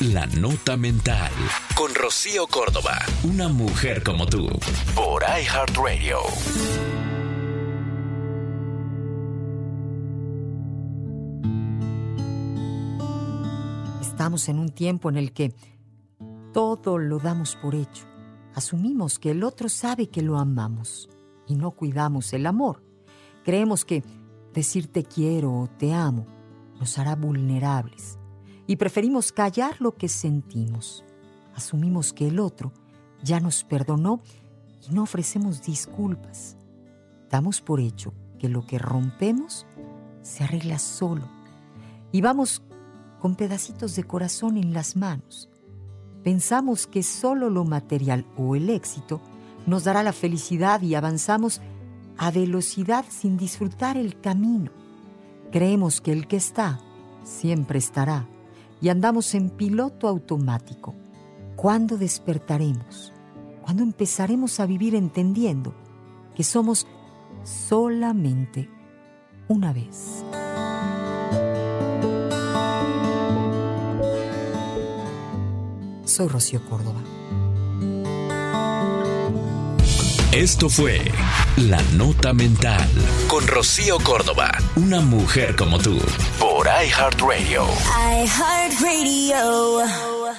La Nota Mental. Con Rocío Córdoba. Una mujer como tú. Por iHeartRadio. Estamos en un tiempo en el que todo lo damos por hecho. Asumimos que el otro sabe que lo amamos y no cuidamos el amor. Creemos que decir te quiero o te amo nos hará vulnerables y preferimos callar lo que sentimos. Asumimos que el otro ya nos perdonó y no ofrecemos disculpas. Damos por hecho que lo que rompemos se arregla solo y vamos con pedacitos de corazón en las manos. Pensamos que solo lo material o el éxito nos dará la felicidad y avanzamos a velocidad sin disfrutar el camino. Creemos que el que está siempre estará y andamos en piloto automático. ¿Cuándo despertaremos? ¿Cuándo empezaremos a vivir entendiendo que somos solamente una vez? Soy Rocío Córdoba. Esto fue La Nota Mental con Rocío Córdoba, una mujer como tú, por iHeartRadio. iHeartRadio.